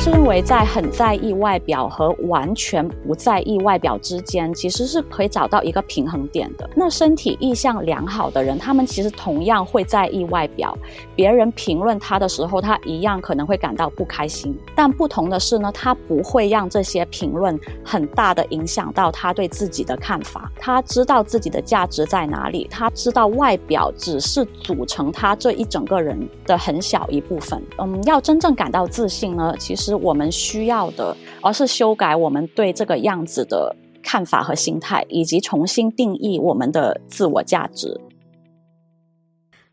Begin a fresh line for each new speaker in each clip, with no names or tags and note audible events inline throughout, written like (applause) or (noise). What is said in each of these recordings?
是认为，在很在意外表和完全不在意外表之间，其实是可以找到一个平衡点的。那身体意向良好的人，他们其实同样会在意外表，别人评论他的时候，他一样可能会感到不开心。但不同的是呢，他不会让这些评论很大的影响到他对自己的看法。他知道自己的价值在哪里，他知道外表只是组成他这一整个人的很小一部分。嗯，要真正感到自信呢，其实。是我们需要的，而是修改我们对这个样子的看法和心态，以及重新定义我们的自我价值。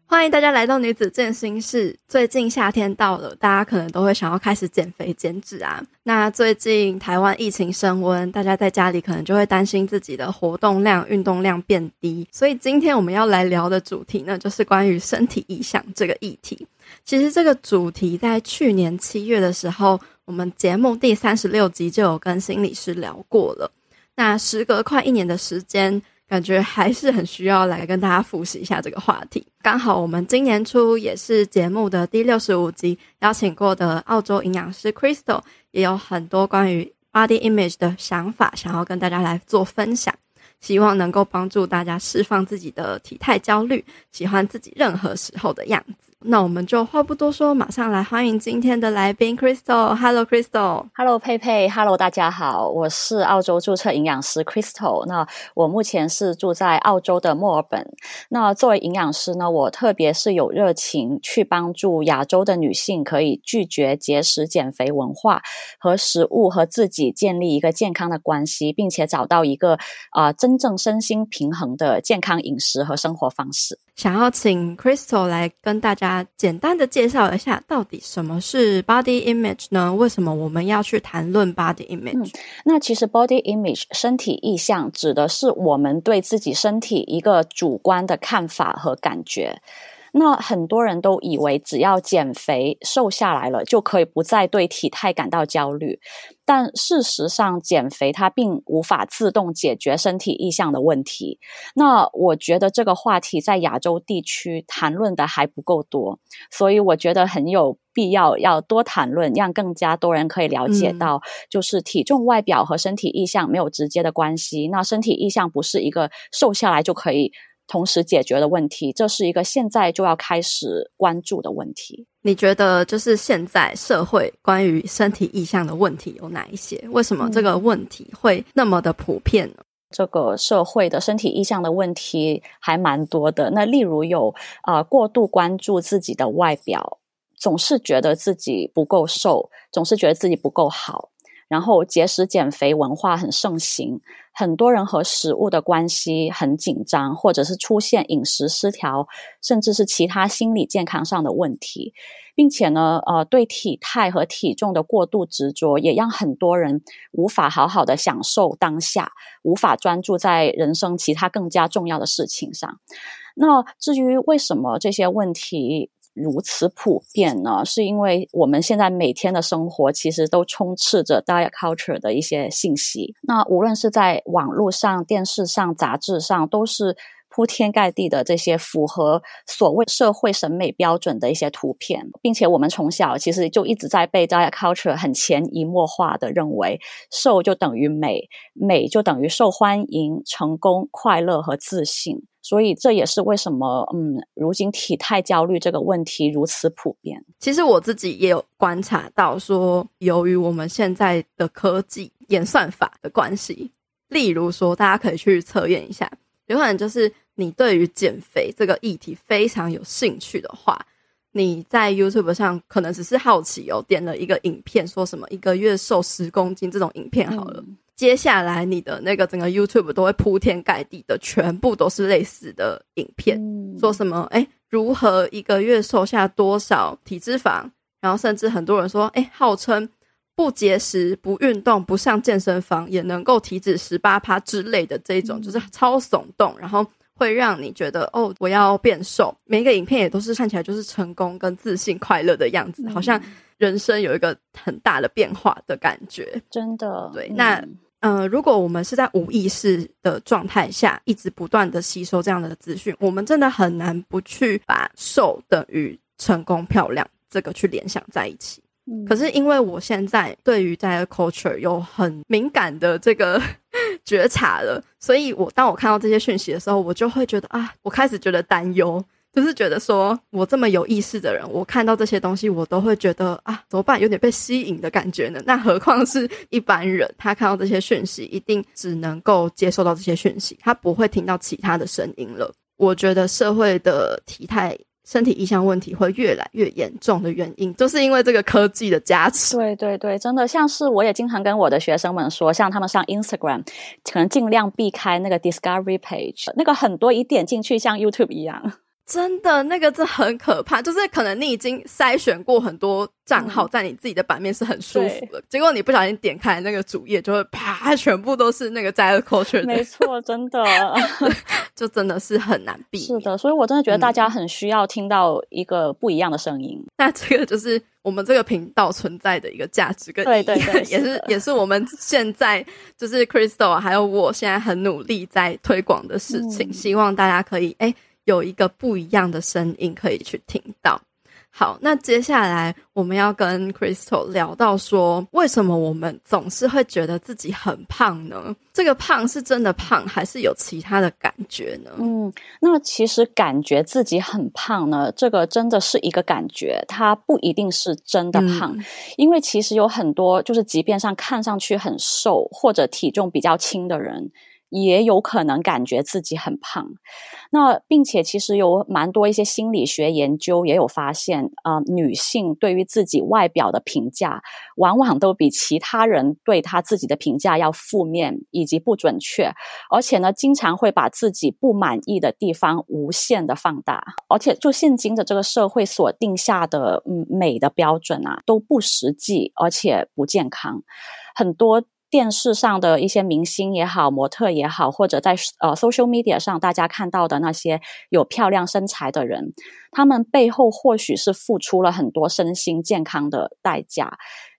欢迎大家来到女子健心室。最近夏天到了，大家可能都会想要开始减肥减脂啊。那最近台湾疫情升温，大家在家里可能就会担心自己的活动量、运动量变低。所以今天我们要来聊的主题呢，就是关于身体意向这个议题。其实这个主题在去年七月的时候，我们节目第三十六集就有跟心理师聊过了。那时隔快一年的时间。感觉还是很需要来跟大家复习一下这个话题。刚好我们今年初也是节目的第六十五集，邀请过的澳洲营养师 Crystal 也有很多关于 body image 的想法，想要跟大家来做分享，希望能够帮助大家释放自己的体态焦虑，喜欢自己任何时候的样子。那我们就话不多说，马上来欢迎今天的来宾 Crystal。Hello，Crystal。
Hello，佩佩。Hello，大家好，我是澳洲注册营养师 Crystal。那我目前是住在澳洲的墨尔本。那作为营养师呢，我特别是有热情去帮助亚洲的女性，可以拒绝节食减肥文化，和食物和自己建立一个健康的关系，并且找到一个啊、真正身心平衡的健康饮食和生活方式。
想要请 Crystal 来跟大家简单的介绍一下，到底什么是 body image 呢？为什么我们要去谈论 body image？
那其实 body image 身体意象指的是我们对自己身体一个主观的看法和感觉。那很多人都以为只要减肥瘦下来了，就可以不再对体态感到焦虑。但事实上，减肥它并无法自动解决身体意向的问题。那我觉得这个话题在亚洲地区谈论的还不够多，所以我觉得很有必要要多谈论，让更加多人可以了解到，就是体重外表和身体意向没有直接的关系。那身体意向不是一个瘦下来就可以同时解决的问题，这是一个现在就要开始关注的问题。
你觉得就是现在社会关于身体意向的问题有哪一些？为什么这个问题会那么的普遍呢？
这个社会的身体意向的问题还蛮多的。那例如有啊、呃，过度关注自己的外表，总是觉得自己不够瘦，总是觉得自己不够好。然后节食减肥文化很盛行，很多人和食物的关系很紧张，或者是出现饮食失调，甚至是其他心理健康上的问题，并且呢，呃，对体态和体重的过度执着，也让很多人无法好好的享受当下，无法专注在人生其他更加重要的事情上。那至于为什么这些问题如此普遍呢？是因为我们现在每天的生活其实都充斥着 diet culture 的一些信息。那无论是在网络上、电视上、杂志上，都是铺天盖地的这些符合所谓社会审美标准的一些图片，并且我们从小其实就一直在被 diet culture 很潜移默化的认为，瘦就等于美，美就等于受欢迎、成功、快乐和自信。所以这也是为什么，嗯，如今体态焦虑这个问题如此普遍。
其实我自己也有观察到，说由于我们现在的科技演算法的关系，例如说，大家可以去测验一下，有可能就是你对于减肥这个议题非常有兴趣的话，你在 YouTube 上可能只是好奇哦，点了一个影片，说什么一个月瘦十公斤这种影片好了。嗯接下来，你的那个整个 YouTube 都会铺天盖地的，全部都是类似的影片，嗯、说什么哎，如何一个月瘦下多少体脂肪？然后甚至很多人说，哎，号称不节食、不运动、不上健身房也能够体脂十八趴之类的这种，就是超耸动，然后会让你觉得哦，我要变瘦。每一个影片也都是看起来就是成功、跟自信、快乐的样子，嗯、好像人生有一个很大的变化的感觉。
真的，
对，那。嗯、呃，如果我们是在无意识的状态下，一直不断的吸收这样的资讯，我们真的很难不去把瘦等于成功漂亮这个去联想在一起。嗯、可是因为我现在对于 diet culture 有很敏感的这个 (laughs) 觉察了，所以我当我看到这些讯息的时候，我就会觉得啊，我开始觉得担忧。就是觉得说，我这么有意识的人，我看到这些东西，我都会觉得啊，怎么办？有点被吸引的感觉呢。那何况是一般人，他看到这些讯息，一定只能够接受到这些讯息，他不会听到其他的声音了。我觉得社会的体态、身体意象问题会越来越严重的原因，就是因为这个科技的加持。
对对对，真的，像是我也经常跟我的学生们说，像他们上 Instagram，可能尽量避开那个 Discovery Page，那个很多一点进去像 YouTube 一样。
真的，那个真很可怕，就是可能你已经筛选过很多账号，在你自己的版面是很舒服的，嗯、结果你不小心点开那个主页，就会啪，全部都是那个 diet culture。(laughs) (laughs)
没错，真的，(laughs)
就真的是很难避。
是的，所以我真的觉得大家很需要听到一个不一样的声音。
嗯、那这个就是我们这个频道存在的一个价值跟意义，对对对，也是，是也是我们现在就是 Crystal 还有我现在很努力在推广的事情，嗯、希望大家可以哎。诶有一个不一样的声音可以去听到。好，那接下来我们要跟 Crystal 聊到说，为什么我们总是会觉得自己很胖呢？这个胖是真的胖，还是有其他的感觉呢？
嗯，那其实感觉自己很胖呢，这个真的是一个感觉，它不一定是真的胖，嗯、因为其实有很多就是即便上看上去很瘦或者体重比较轻的人。也有可能感觉自己很胖，那并且其实有蛮多一些心理学研究也有发现，呃，女性对于自己外表的评价，往往都比其他人对她自己的评价要负面以及不准确，而且呢，经常会把自己不满意的地方无限的放大，而且就现今的这个社会所定下的嗯美的标准啊，都不实际，而且不健康，很多。电视上的一些明星也好，模特也好，或者在呃 social media 上大家看到的那些有漂亮身材的人，他们背后或许是付出了很多身心健康的代价，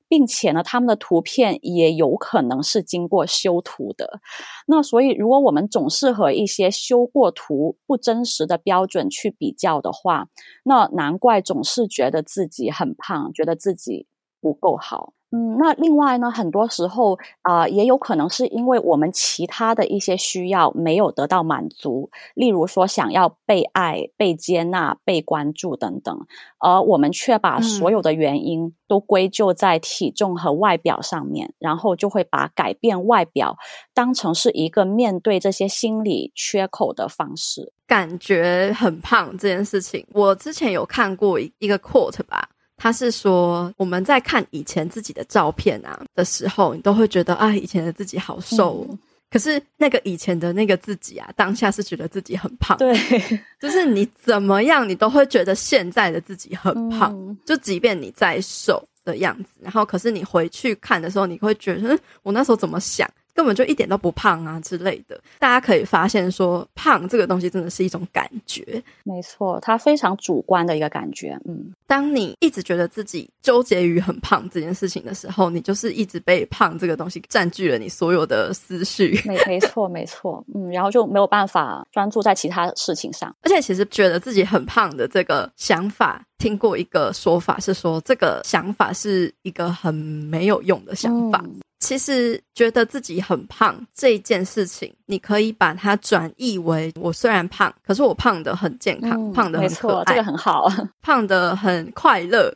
并且呢，他们的图片也有可能是经过修图的。那所以，如果我们总是和一些修过图、不真实的标准去比较的话，那难怪总是觉得自己很胖，觉得自己不够好。嗯，那另外呢，很多时候啊，呃，也有可能是因为我们其他的一些需要没有得到满足，例如说想要被爱、被接纳、被关注等等，而我们却把所有的原因都归咎在体重和外表上面，嗯，然后就会把改变外表当成是一个面对这些心理缺口的方式。
感觉很胖这件事情，我之前有看过一个 quote 吧。他是说，我们在看以前自己的照片啊的时候，你都会觉得啊，以前的自己好瘦哦。嗯。可是那个以前的那个自己啊，当下是觉得自己很胖。
对，(laughs)
就是你怎么样，你都会觉得现在的自己很胖。嗯。就即便你再瘦的样子，然后可是你回去看的时候，你会觉得，嗯，我那时候怎么想？根本就一点都不胖啊之类的，大家可以发现说，胖这个东西真的是一种感觉，
没错，它非常主观的一个感觉。嗯，
当你一直觉得自己纠结于很胖这件事情的时候，你就是一直被胖这个东西占据了你所有的思绪。
没 (laughs) 没错没错，嗯，然后就没有办法专注在其他事情上。
而且其实觉得自己很胖的这个想法，听过一个说法是说，这个想法是一个很没有用的想法。嗯其实觉得自己很胖这一件事情，你可以把它转译为：我虽然胖，可是我胖的很健康，嗯、胖的很可爱，
这个很好，
胖的很快乐。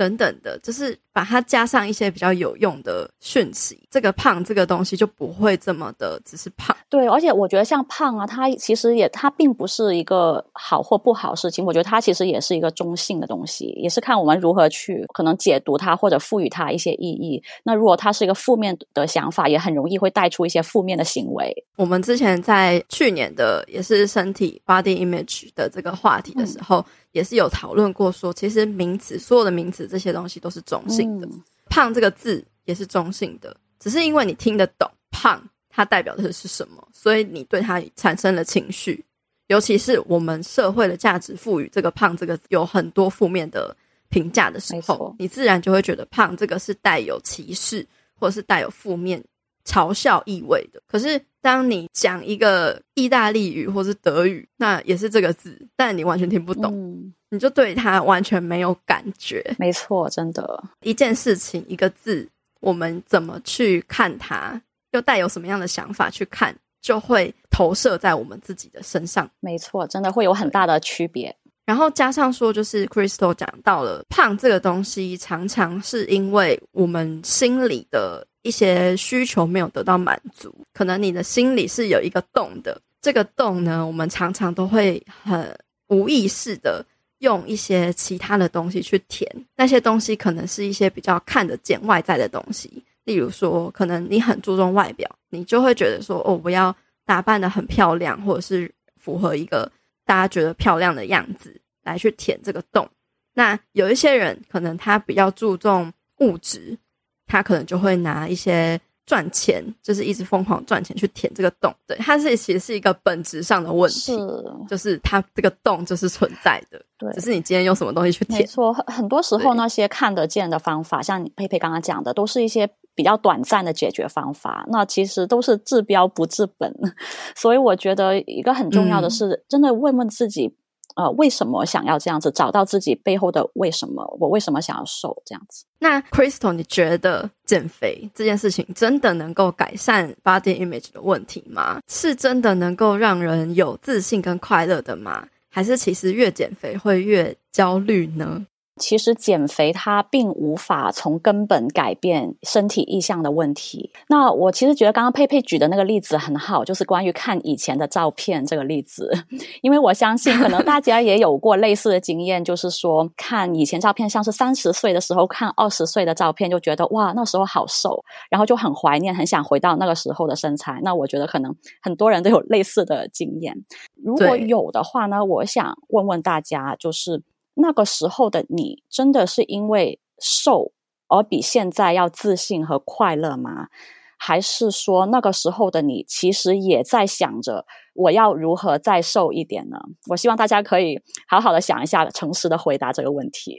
等等的，就是把它加上一些比较有用的讯息，这个胖这个东西就不会这么的只是胖。
对，而且我觉得像胖啊，它其实也它并不是一个好或不好事情，我觉得它其实也是一个中性的东西，也是看我们如何去可能解读它或者赋予它一些意义。那如果它是一个负面的想法，也很容易会带出一些负面的行为。
我们之前在去年的也是身体 body image 的这个话题的时候。嗯也是有讨论过说，其实名词，所有的名词这些东西都是中性的。嗯、胖这个字也是中性的，只是因为你听得懂胖，它代表的是什么，所以你对它产生了情绪。尤其是我们社会的价值赋予这个胖这个有很多负面的评价的时候，你自然就会觉得胖这个是带有歧视或者是带有负面嘲笑意味的。可是当你讲一个意大利语或是德语，那也是这个字，但你完全听不懂，嗯、你就对它完全没有感觉。
没错，真的，
一件事情一个字，我们怎么去看它，又带有什么样的想法去看，就会投射在我们自己的身上。
没错，真的会有很大的区别。
然后加上说，就是 Crystal 讲到了胖这个东西，常常是因为我们心里的一些需求没有得到满足。可能你的心里是有一个洞的，这个洞呢，我们常常都会很无意识的用一些其他的东西去填。那些东西可能是一些比较看得见外在的东西，例如说，可能你很注重外表，你就会觉得说，哦，我要打扮的很漂亮，或者是符合一个。大家觉得漂亮的样子来去填这个洞，那有一些人可能他比较注重物质，他可能就会拿一些赚钱，就是一直疯狂赚钱去填这个洞。对，它是其实是一个本质上的问题，是就是它这个洞就是存在的，(laughs) 对，只是你今天用什么东西去填。
没错，很很多时候那些看得见的方法，像佩佩刚刚讲的，都是一些。比较短暂的解决方法，那其实都是治标不治本，(laughs) 所以我觉得一个很重要的是，嗯、真的问问自己，呃，为什么想要这样子？找到自己背后的为什么，我为什么想要瘦这样子？
那 Crystal，你觉得减肥这件事情真的能够改善 body image 的问题吗？是真的能够让人有自信跟快乐的吗？还是其实越减肥会越焦虑呢？
其实减肥它并无法从根本改变身体意向的问题。那我其实觉得刚刚佩佩举的那个例子很好，就是关于看以前的照片这个例子，(laughs) 因为我相信可能大家也有过类似的经验，就是说看以前照片，像是三十岁的时候看二十岁的照片，就觉得哇，那时候好瘦，然后就很怀念，很想回到那个时候的身材。那我觉得可能很多人都有类似的经验。如果有的话呢，我想问问大家，就是。那个时候的你，真的是因为瘦而比现在要自信和快乐吗？还是说那个时候的你，其实也在想着我要如何再瘦一点呢？我希望大家可以好好的想一下，诚实的回答这个问题，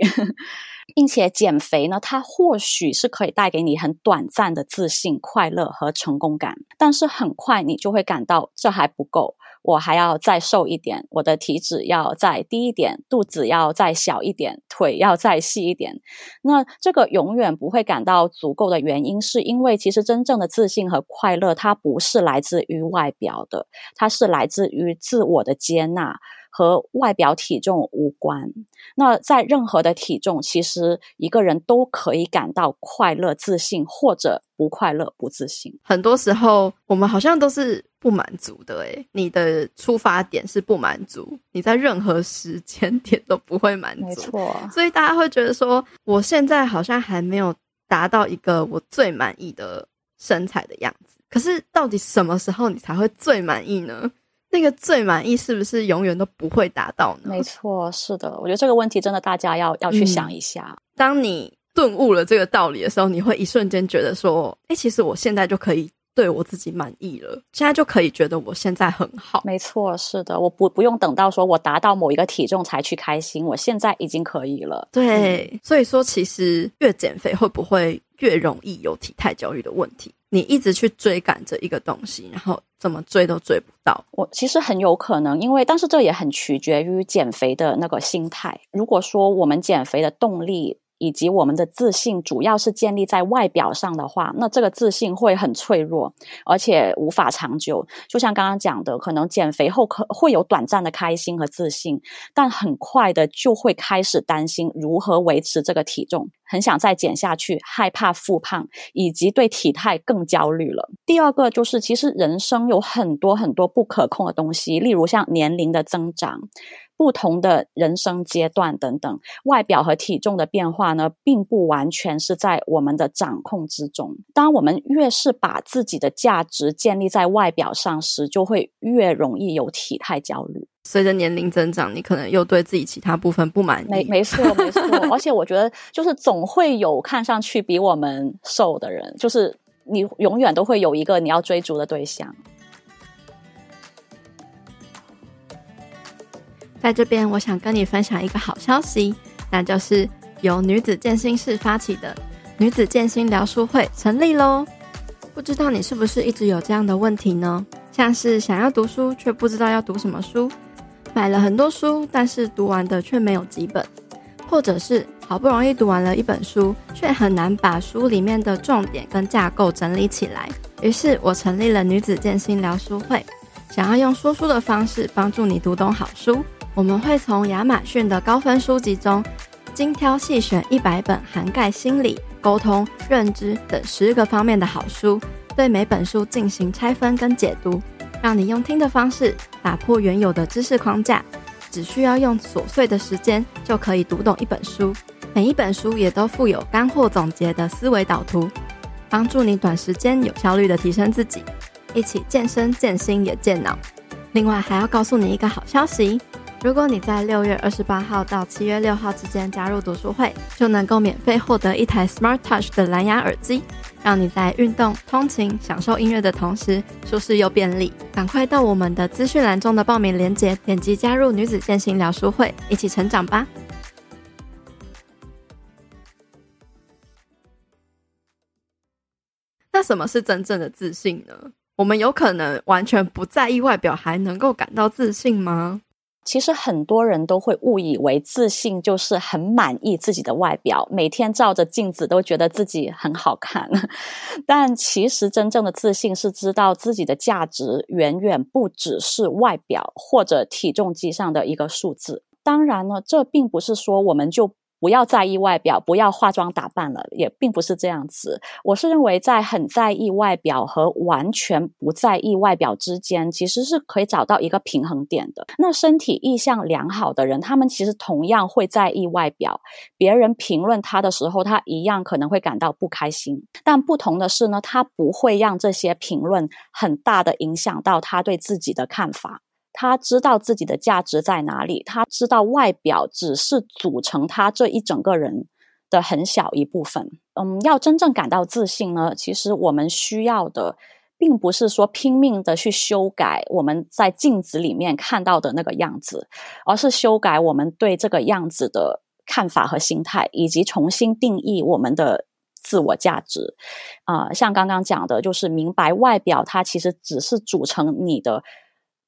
(laughs) 并且减肥呢，它或许是可以带给你很短暂的自信、快乐和成功感，但是很快你就会感到这还不够。我还要再瘦一点，我的体脂要再低一点，肚子要再小一点，腿要再细一点。那这个永远不会感到足够的原因，是因为其实真正的自信和快乐，它不是来自于外表的，它是来自于自我的接纳。和外表体重无关。那在任何的体重，其实一个人都可以感到快乐、自信，或者不快乐、不自信。
很多时候，我们好像都是不满足的。诶，你的出发点是不满足，你在任何时间点都不会满足。
没错。
所以大家会觉得说，我现在好像还没有达到一个我最满意的身材的样子。可是，到底什么时候你才会最满意呢？那个最满意是不是永远都不会达到呢？
没错，是的，我觉得这个问题真的大家要要去想一下。
嗯，当你顿悟了这个道理的时候，你会一瞬间觉得说：“诶，其实我现在就可以对我自己满意了，现在就可以觉得我现在很好。”
没错，是的，我不不用等到说我达到某一个体重才去开心，我现在已经可以了。
对，嗯，所以说其实越减肥会不会越容易有体态焦虑的问题？你一直去追赶着一个东西，然后怎么追都追不到。
我其实很有可能，因为但是这也很取决于减肥的那个心态。如果说我们减肥的动力，以及我们的自信主要是建立在外表上的话，那这个自信会很脆弱，而且无法长久。就像刚刚讲的，可能减肥后可会有短暂的开心和自信，但很快的就会开始担心如何维持这个体重，很想再减下去，害怕复胖，以及对体态更焦虑了。第二个就是，其实人生有很多很多不可控的东西，例如像年龄的增长。不同的人生阶段等等，外表和体重的变化呢，并不完全是在我们的掌控之中。当我们越是把自己的价值建立在外表上时，就会越容易有体态焦虑。
随着年龄增长，你可能又对自己其他部分不满意。
没没错没错，而且我觉得，就是总会有看上去比我们瘦的人，就是你永远都会有一个你要追逐的对象。
在这边，我想跟你分享一个好消息，那就是由女子健心室发起的女子健心疗书会成立喽。不知道你是不是一直有这样的问题呢？像是想要读书却不知道要读什么书，买了很多书，但是读完的却没有几本，或者是好不容易读完了一本书，却很难把书里面的重点跟架构整理起来。于是我成立了女子健心聊书会，想要用说书的方式帮助你读懂好书。我们会从亚马逊的高分书籍中精挑细选一百本涵盖心理、沟通、认知等十个方面的好书，对每本书进行拆分跟解读，让你用听的方式打破原有的知识框架，只需要用琐碎的时间就可以读懂一本书。每一本书也都附有干货总结的思维导图，帮助你短时间有效率的提升自己，一起健身健心也健脑。另外还要告诉你一个好消息。如果你在六月二十八号到七月六号之间加入读书会，就能够免费获得一台 Smart Touch 的蓝牙耳机，让你在运动、通勤、享受音乐的同时，舒适又便利。赶快到我们的资讯栏中的报名链接，点击加入女子健行聊书会，一起成长吧。那什么是真正的自信呢？我们有可能完全不在意外表，还能够感到自信吗？
其实很多人都会误以为自信就是很满意自己的外表，每天照着镜子都觉得自己很好看。(laughs) 但其实真正的自信是知道自己的价值远远不只是外表或者体重机上的一个数字。当然了，这并不是说我们就不要在意外表，不要化妆打扮了，也并不是这样子。我是认为，在很在意外表和完全不在意外表之间，其实是可以找到一个平衡点的。那身体意向良好的人，他们其实同样会在意外表，别人评论他的时候，他一样可能会感到不开心。但不同的是呢，他不会让这些评论很大的影响到他对自己的看法。他知道自己的价值在哪里，他知道外表只是组成他这一整个人的很小一部分。嗯，要真正感到自信呢，其实我们需要的，并不是说拼命的去修改我们在镜子里面看到的那个样子，而是修改我们对这个样子的看法和心态，以及重新定义我们的自我价值。啊、像刚刚讲的，就是明白外表它其实只是组成你的。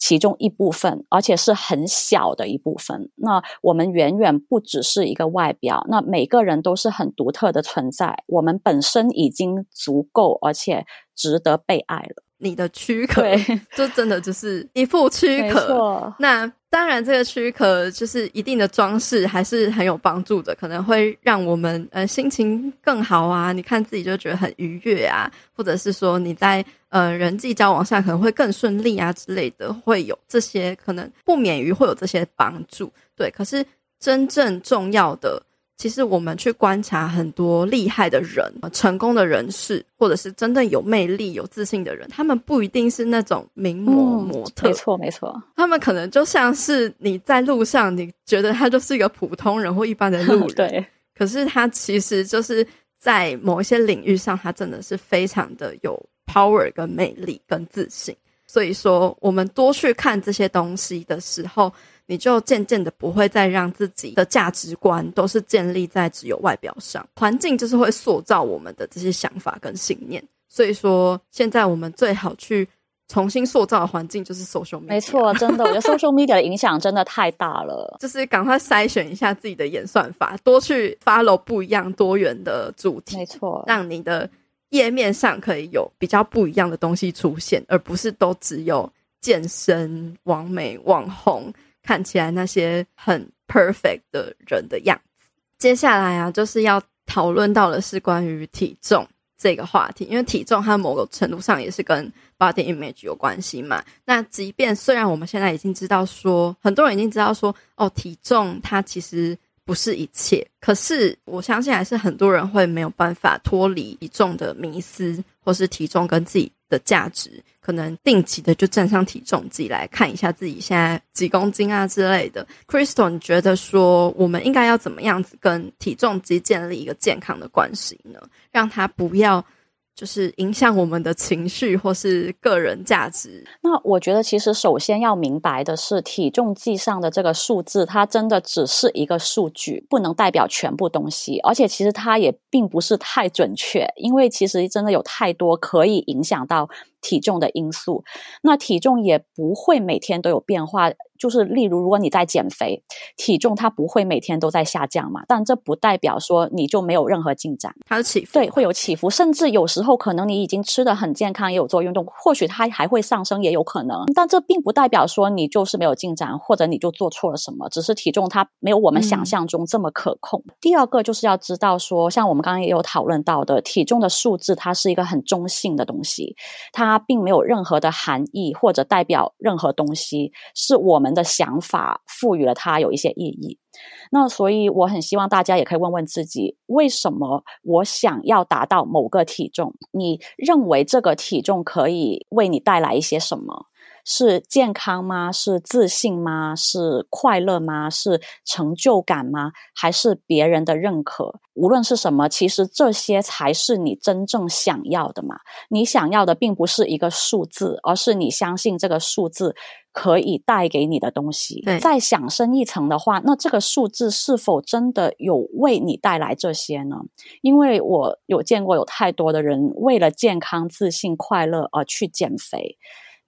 其中一部分，而且是很小的一部分。那我们远远不只是一个外表，那每个人都是很独特的存在。我们本身已经足够，而且值得被爱了。
你的躯壳，对，(laughs) 就真的就是一副躯壳。那当然，这个躯壳就是一定的装饰，还是很有帮助的，可能会让我们呃心情更好啊。你看自己就觉得很愉悦啊，或者是说你在呃人际交往上可能会更顺利啊之类的，会有这些可能不免于会有这些帮助。对，可是真正重要的。其实我们去观察很多厉害的人、成功的人士，或者是真正有魅力、有自信的人，他们不一定是那种名模模特。
嗯，没错没错。
他们可能就像是你在路上，你觉得他就是一个普通人或一般的路人，(laughs)
对。
可是他其实就是在某一些领域上，他真的是非常的有 power、跟魅力、跟自信。所以说，我们多去看这些东西的时候。你就渐渐的不会再让自己的价值观都是建立在只有外表上，环境就是会塑造我们的这些想法跟信念。所以说，现在我们最好去重新塑造的环境就是 social media。
没错，真的，我觉得 social media 的影响真的太大了。(laughs)
就是赶快筛选一下自己的演算法，多去 follow 不一样多元的主题。
没错，
让你的页面上可以有比较不一样的东西出现，而不是都只有健身、网美、网红。看起来那些很 perfect 的人的样子。接下来啊，就是要讨论到的是关于体重这个话题，因为体重它某个程度上也是跟 body image 有关系嘛。那即便虽然我们现在已经知道说，很多人已经知道说，哦，体重它其实不是一切，可是我相信还是很多人会没有办法脱离体重的迷思，或是体重跟自己的价值，可能定期的就站上体重计来看一下自己现在几公斤啊之类的。Crystal，你觉得说我们应该要怎么样子跟体重机建立一个健康的关系呢？让它不要就是影响我们的情绪或是个人价值。
那我觉得，其实首先要明白的是，体重计上的这个数字，它真的只是一个数据，不能代表全部东西。而且，其实它也并不是太准确，因为其实真的有太多可以影响到体重的因素。那体重也不会每天都有变化。就是例如，如果你在减肥，体重它不会每天都在下降嘛，但这不代表说你就没有任何进展，
它是起伏，
对，会有起伏，甚至有时候可能你已经吃的很健康，也有做运动，或许它还会上升，也有可能，但这并不代表说你就是没有进展，或者你就做错了什么，只是体重它没有我们想象中这么可控。嗯。第二个就是要知道说，像我们刚刚也有讨论到的，体重的数字它是一个很中性的东西，它它并没有任何的含义或者代表任何东西，是我们的想法赋予了它有一些意义，那所以我很希望大家也可以问问自己，为什么我想要达到某个体重？你认为这个体重可以为你带来一些什么？是健康吗？是自信吗？是快乐吗？是成就感吗？还是别人的认可？无论是什么，其实这些才是你真正想要的嘛。你想要的并不是一个数字，而是你相信这个数字可以带给你的东西。再想深一层的话，那这个数字是否真的有为你带来这些呢？因为我有见过有太多的人为了健康、自信、快乐而去减肥。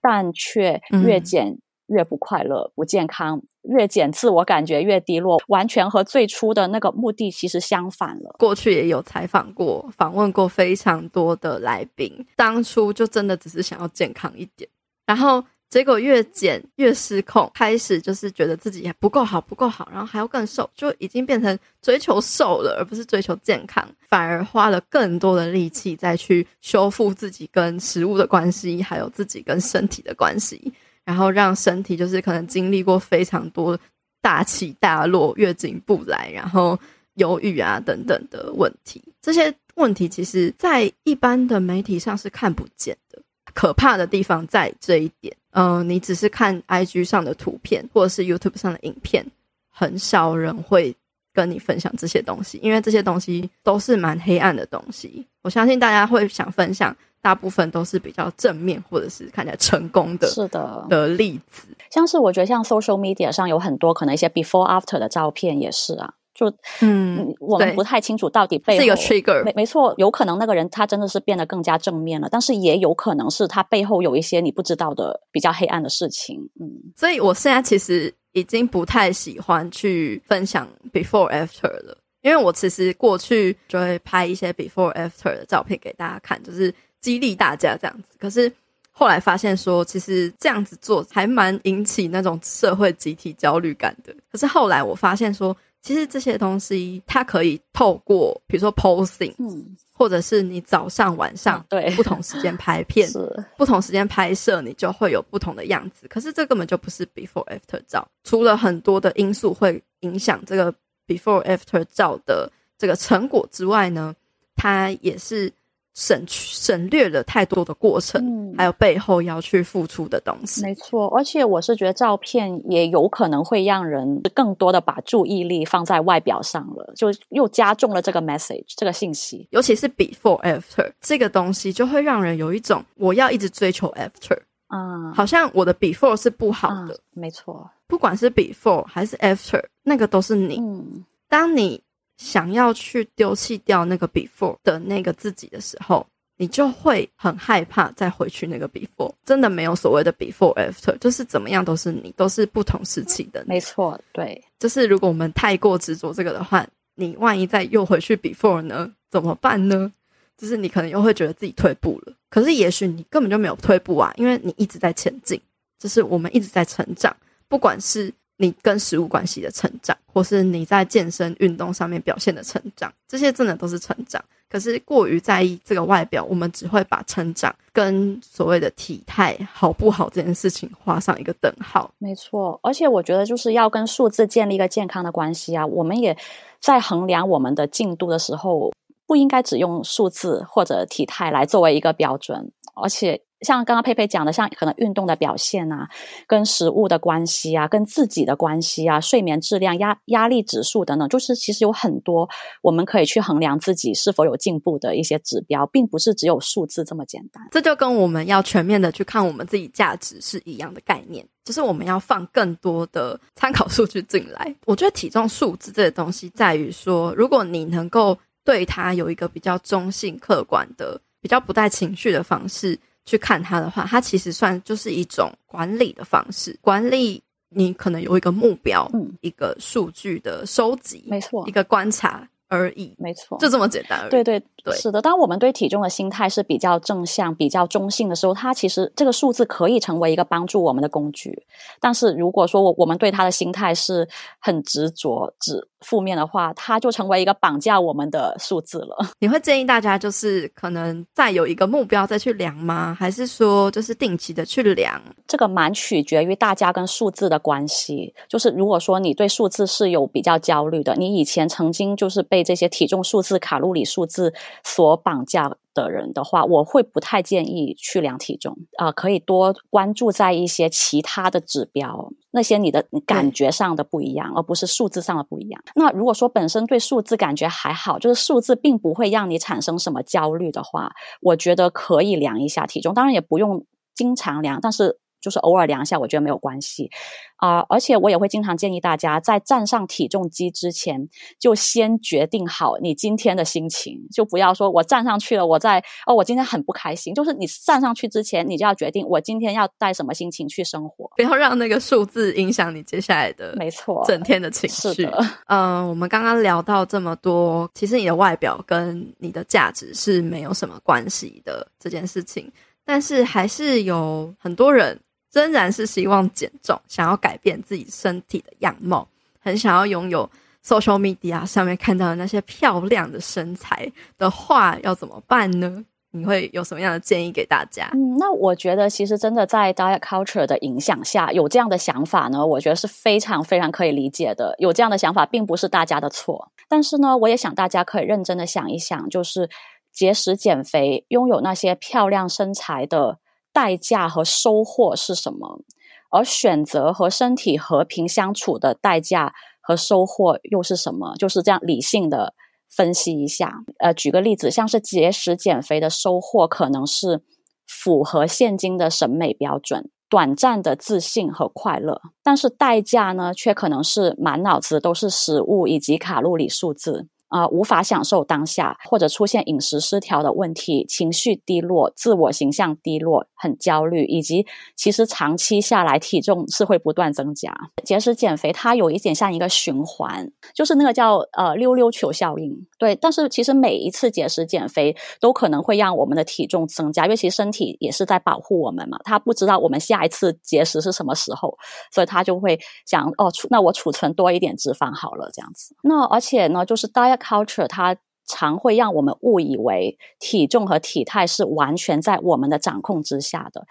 但却越减越不快乐、嗯、不健康，越减自我感觉越低落，完全和最初的那个目的其实相反了。
过去也有采访过、访问过非常多的来宾，当初就真的只是想要健康一点，然后。结果越减越失控，开始就是觉得自己还不够好，不够好，然后还要更瘦，就已经变成追求瘦了，而不是追求健康，反而花了更多的力气再去修复自己跟食物的关系，还有自己跟身体的关系，然后让身体就是可能经历过非常多大起大落、月经不来，然后忧郁啊等等的问题。这些问题其实，在一般的媒体上是看不见的。可怕的地方在这一点，嗯、呃，你只是看 IG 上的图片或者是 YouTube 上的影片，很少人会跟你分享这些东西，因为这些东西都是蛮黑暗的东西。我相信大家会想分享，大部分都是比较正面或者是看起来成功的，
是的
的例子。
像是我觉得像 Social Media 上有很多可能一些 Before After 的照片也是啊。就嗯，我们不太清楚到底背后
是一个 trigger，
没没错，有可能那个人他真的是变得更加正面了，但是也有可能是他背后有一些你不知道的比较黑暗的事情。嗯，
所以我现在其实已经不太喜欢去分享 before after 了，因为我其实过去就会拍一些 before after 的照片给大家看，就是激励大家这样子。可是后来发现说，其实这样子做还蛮引起那种社会集体焦虑感的。可是后来我发现说。其实这些东西，它可以透过，比如说 posing，嗯，或者是你早上晚上对不同时间拍片，(laughs) 不同时间拍摄，你就会有不同的样子。可是这根本就不是 before after 照，除了很多的因素会影响这个 before after 照的这个成果之外呢，它也是。省去省略了太多的过程，嗯，还有背后要去付出的东西。
没错，而且我是觉得照片也有可能会让人更多的把注意力放在外表上了，就又加重了这个 message 这个信息。
尤其是 before after 这个东西，就会让人有一种我要一直追求 after 啊，好像我的 before 是不好的。
嗯，没错，
不管是 before 还是 after，那个都是你。嗯，当你。想要去丢弃掉那个 before 的那个自己的时候，你就会很害怕再回去那个 before。真的没有所谓的 before after，就是怎么样都是你，都是不同时期的你。
没错，对。
就是如果我们太过执着这个的话，你万一再又回去 before 呢？怎么办呢？就是你可能又会觉得自己退步了。可是也许你根本就没有退步啊，因为你一直在前进。就是我们一直在成长，不管是。你跟食物关系的成长，或是你在健身运动上面表现的成长，这些真的都是成长。可是过于在意这个外表，我们只会把成长跟所谓的体态好不好这件事情画上一个等号。
没错，而且我觉得就是要跟数字建立一个健康的关系啊。我们也在衡量我们的进度的时候，不应该只用数字或者体态来作为一个标准。而且像刚刚佩佩讲的，像可能运动的表现啊，跟食物的关系啊，跟自己的关系啊，睡眠质量、压压力指数等等，就是其实有很多我们可以去衡量自己是否有进步的一些指标，并不是只有数字这么简单。
这就跟我们要全面的去看我们自己价值是一样的概念，就是我们要放更多的参考数据进来。我觉得体重数字这个东西在于说，如果你能够对它有一个比较中性、客观的、比较不带情绪的方式。去看它的话，它其实算就是一种管理的方式。管理你可能有一个目标，嗯，一个数据的收集，
没错，
一个观察而已，
没错，
就这么简单而已。
对对对，是的。当我们对体重的心态是比较正向、比较中性的时候，它其实这个数字可以成为一个帮助我们的工具。但是如果说我我们对它的心态是很执着、只负面的话，它就成为一个绑架我们的数字了。
你会建议大家就是可能再有一个目标再去量吗？还是说就是定期的去量？
这个蛮取决于大家跟数字的关系。就是如果说你对数字是有比较焦虑的，你以前曾经就是被这些体重数字、卡路里数字所绑架的人的话，我会不太建议去量体重啊、呃，可以多关注在一些其他的指标，那些你的感觉上的不一样，而不是数字上的不一样。那如果说本身对数字感觉还好，就是数字并不会让你产生什么焦虑的话，我觉得可以量一下体重，当然也不用经常量，但是。就是偶尔量一下，我觉得没有关系啊、呃。而且我也会经常建议大家，在站上体重机之前，就先决定好你今天的心情，就不要说我站上去了，我在哦，我今天很不开心。就是你站上去之前，你就要决定我今天要带什么心情去生活，
不要让那个数字影响你接下来的，
没错，
整天的情
绪。
嗯、呃，我们刚刚聊到这么多，其实你的外表跟你的价值是没有什么关系的这件事情，但是还是有很多人。仍然是希望减重，想要改变自己身体的样貌，很想要拥有 social media 上面看到的那些漂亮的身材的话，要怎么办呢？你会有什么样的建议给大家？
嗯，那我觉得其实真的在 diet culture 的影响下，有这样的想法呢，我觉得是非常非常可以理解的。有这样的想法并不是大家的错，但是呢，我也想大家可以认真的想一想，就是节食减肥，拥有那些漂亮身材的。代价和收获是什么？而选择和身体和平相处的代价和收获又是什么？就是这样理性的分析一下。呃，举个例子，像是节食减肥的收获可能是符合现今的审美标准、短暂的自信和快乐，但是代价呢，却可能是满脑子都是食物以及卡路里数字。啊、无法享受当下，或者出现饮食失调的问题，情绪低落，自我形象低落，很焦虑，以及其实长期下来体重是会不断增加。节食减肥它有一点像一个循环，就是那个叫呃溜溜球效应。对，但是其实每一次节食减肥都可能会让我们的体重增加，因为其实身体也是在保护我们嘛，它不知道我们下一次节食是什么时候，所以它就会想哦，那我储存多一点脂肪好了，这样子。那而且呢，就是大家。Culture 它常会让我们误以为体重和体态是完全在我们的掌控之下的，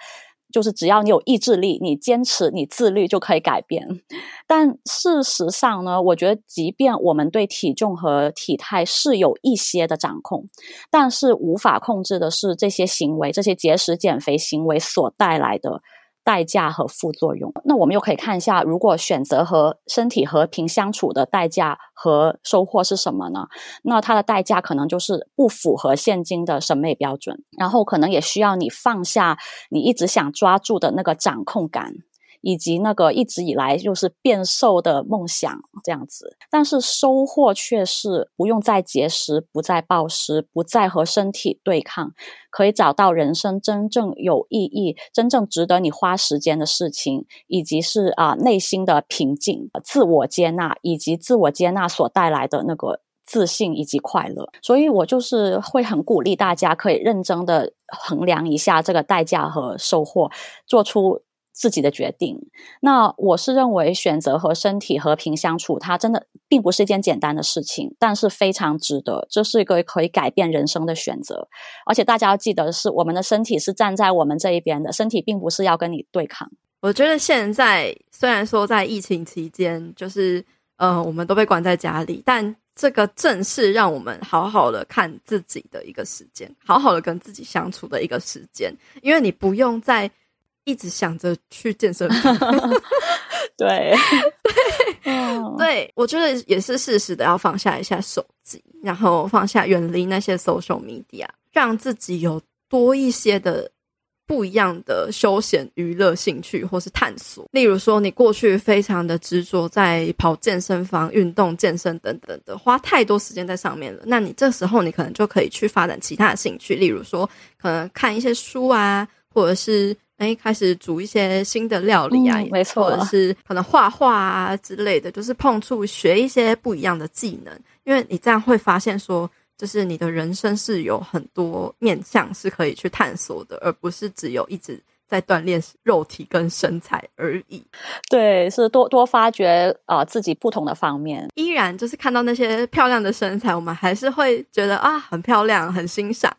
就是只要你有意志力，你坚持，你自律就可以改变。但事实上呢，我觉得即便我们对体重和体态是有一些的掌控，但是无法控制的是这些行为，这些节食减肥行为所带来的。代价和副作用，那我们又可以看一下，如果选择和身体和平相处的代价和收获是什么呢？那它的代价可能就是不符合现今的审美标准，然后可能也需要你放下你一直想抓住的那个掌控感。以及那个一直以来就是变瘦的梦想这样子，但是收获却是不用再节食，不再暴食，不再和身体对抗，可以找到人生真正有意义、真正值得你花时间的事情，以及是啊、内心的平静、自我接纳，以及自我接纳所带来的那个自信以及快乐。所以我就是会很鼓励大家可以认真的衡量一下这个代价和收获，做出。自己的决定。那我是认为选择和身体和平相处，它真的并不是一件简单的事情，但是非常值得。这是一个可以改变人生的选择。而且大家要记得是，我们的身体是站在我们这一边的，身体并不是要跟你对抗。
我觉得现在虽然说在疫情期间，就是呃，我们都被关在家里，但这个正是让我们好好的看自己的一个时间，好好的跟自己相处的一个时间，因为你不用再一直想着去健身房。(laughs)
对
对、嗯、对，我觉得也是适时的要放下一下手机，然后放下远离那些 social media，让自己有多一些的。不一样的休闲娱乐兴趣或是探索，例如说，你过去非常的执着在跑健身房、运动、健身等等的，花太多时间在上面了。那你这时候，你可能就可以去发展其他的兴趣，例如说，可能看一些书啊，或者是诶开始煮一些新的料理啊，
嗯、没错，
或者是可能画画啊之类的，就是碰触学一些不一样的技能，因为你这样会发现说。就是你的人生是有很多面向是可以去探索的，而不是只有一直在锻炼肉体跟身材而已。
对，是多多发掘啊、呃、自己不同的方面。
依然就是看到那些漂亮的身材，我们还是会觉得啊很漂亮，很欣赏。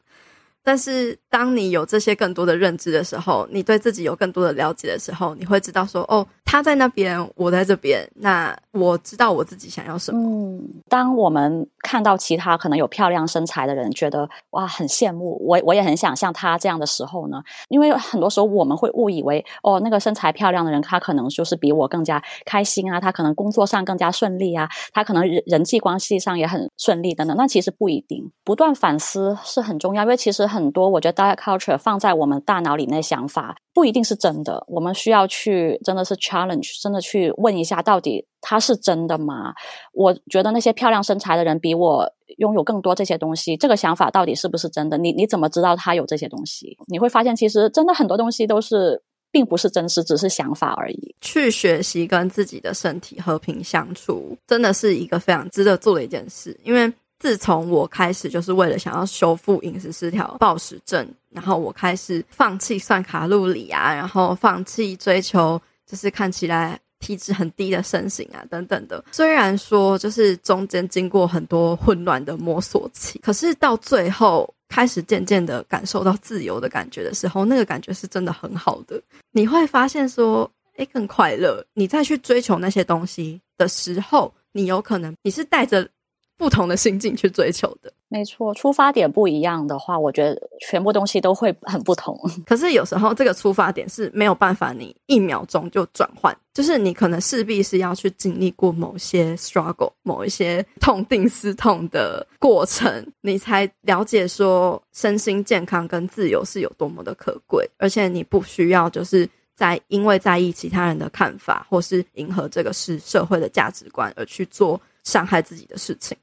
但是，当你有这些更多的认知的时候，你对自己有更多的了解的时候，你会知道说，哦，他在那边，我在这边，那我知道我自己想要什么。
嗯，当我们看到其他可能有漂亮身材的人，觉得哇，很羡慕，我我也很想像他这样的时候呢，因为很多时候我们会误以为，哦，那个身材漂亮的人，他可能就是比我更加开心啊，他可能工作上更加顺利啊，他可能人人际关系上也很顺利等等。那其实不一定，不断反思是很重要，因为其实。很多，我觉得 culture 放在我们大脑里那想法不一定是真的，我们需要去真的是 challenge，真的去问一下，到底它是真的吗？我觉得那些漂亮身材的人比我拥有更多这些东西，这个想法到底是不是真的？你你怎么知道他有这些东西？你会发现，其实真的很多东西都是并不是真实，只是想法而已。
去学习跟自己的身体和平相处，真的是一个非常值得做的一件事，因为。自从我开始就是为了想要修复饮食失调暴食症，然后我开始放弃算卡路里啊，然后放弃追求就是看起来体脂很低的身形啊等等的。虽然说就是中间经过很多混乱的摸索期，可是到最后开始渐渐的感受到自由的感觉的时候，那个感觉是真的很好的。你会发现说，诶，更快乐。你再去追求那些东西的时候，你有可能你是带着。不同的心境去追求的，
没错。出发点不一样的话，我觉得全部东西都会很不同。(laughs)
可是有时候这个出发点是没有办法，你一秒钟就转换，(laughs) 就是你可能势必是要去经历过某些 struggle，某一些痛定思痛的过程，你才了解说身心健康跟自由是有多么的可贵。而且你不需要就是在因为在意其他人的看法，或是迎合这个是社会的价值观而去做伤害自己的事情。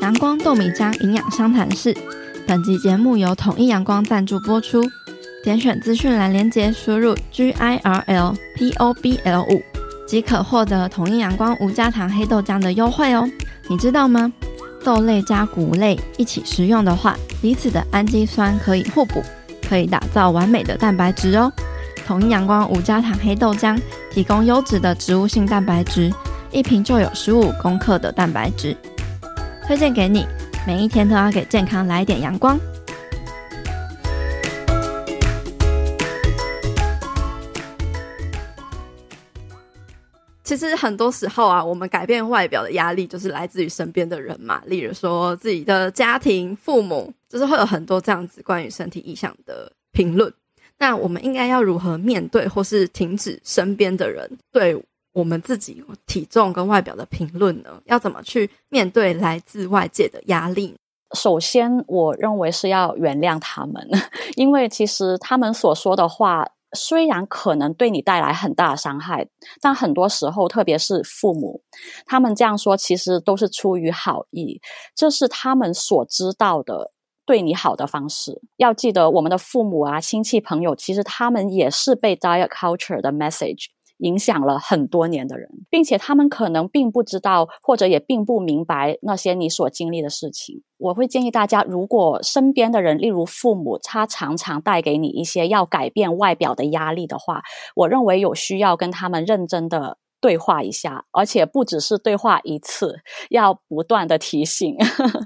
阳光豆米浆营养商谈室，本集节目由统一阳光赞助播出。点选资讯栏连接，输入 G I R L P O B L 五，即可获得统一阳光无加糖黑豆浆的优惠哦。你知道吗？豆类加谷类一起食用的话，彼此的氨基酸可以互补，可以打造完美的蛋白质哦。统一阳光无加糖黑豆浆提供优质的植物性蛋白质，一瓶就有十五公克的蛋白质。推荐给你，每一天都要给健康来一点阳光。其实很多时候啊，我们改变外表的压力就是来自于身边的人嘛，例如说自己的家庭、父母，就是会有很多这样子关于身体意象的评论。那我们应该要如何面对，或是停止身边的人对我们自己体重跟外表的评论呢？要怎么去面对来自外界的压力？
首先，我认为是要原谅他们，(laughs) 因为其实他们所说的话虽然可能对你带来很大的伤害，但很多时候，特别是父母，他们这样说其实都是出于好意，这是他们所知道的对你好的方式。要记得，我们的父母啊、亲戚朋友，其实他们也是被 diet culture 的 message。影响了很多年的人，并且他们可能并不知道，或者也并不明白那些你所经历的事情。我会建议大家，如果身边的人，例如父母，他常常带给你一些要改变外表的压力的话，我认为有需要跟他们认真的对话一下，而且不只是对话一次，要不断的提醒。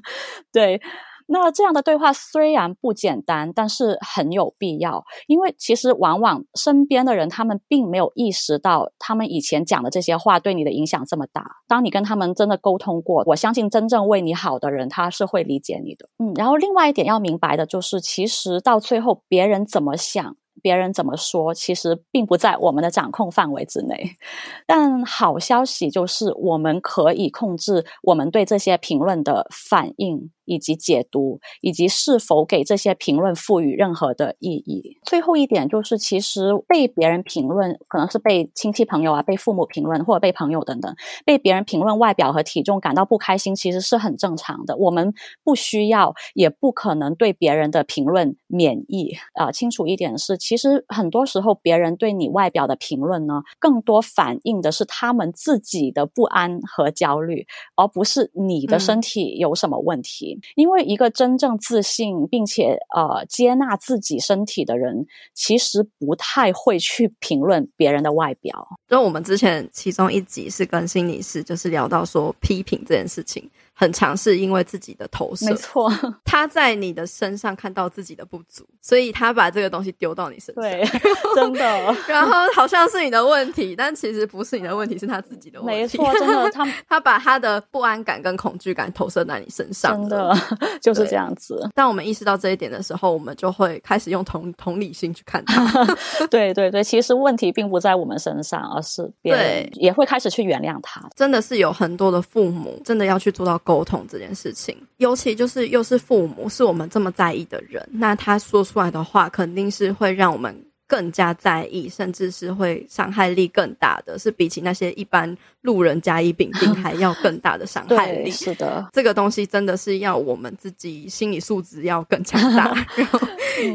(laughs) 对。那这样的对话虽然不简单，但是很有必要，因为其实往往身边的人他们并没有意识到，他们以前讲的这些话对你的影响这么大。当你跟他们真的沟通过，我相信真正为你好的人，他是会理解你的。嗯，然后另外一点要明白的就是，其实到最后别人怎么想。别人怎么说，其实并不在我们的掌控范围之内。(laughs) 但好消息就是，我们可以控制我们对这些评论的反应。以及解读，以及是否给这些评论赋予任何的意义。最后一点就是，其实被别人评论，可能是被亲戚朋友啊，被父母评论，或者被朋友等等，被别人评论外表和体重感到不开心，其实是很正常的。我们不需要，也不可能对别人的评论免疫。啊、呃，清楚一点是，其实很多时候别人对你外表的评论呢，更多反映的是他们自己的不安和焦虑，而不是你的身体有什么问题。嗯因为一个真正自信并且呃接纳自己身体的人，其实不太会去评论别人的外表。
就我们之前其中一集是跟心理师就是聊到说批评这件事情。很常是因为自己的投射，
没错，
他在你的身上看到自己的不足，所以他把这个东西丢到你身上，
对，(laughs) 真的。
然后好像是你的问题，但其实不是你的问题，是他自己的问题。
没错，真的，(laughs) 他
他把他的不安感跟恐惧感投射在你身上，
真 (laughs) 的就是这样子。
当我们意识到这一点的时候，我们就会开始用同同理心去看他。
对对对，其实问题并不在我们身上，而是别人也会开始去原谅他。
真的是有很多的父母真的要去做到。沟通这件事情，尤其就是又是父母，是我们这么在意的人，那他说出来的话，肯定是会让我们更加在意，甚至是会伤害力更大的，是比起那些一般路人甲乙丙丁还要更大的伤 (laughs) 害力。
是的，
这个东西真的是要我们自己心理素质要更强大。(laughs) 然后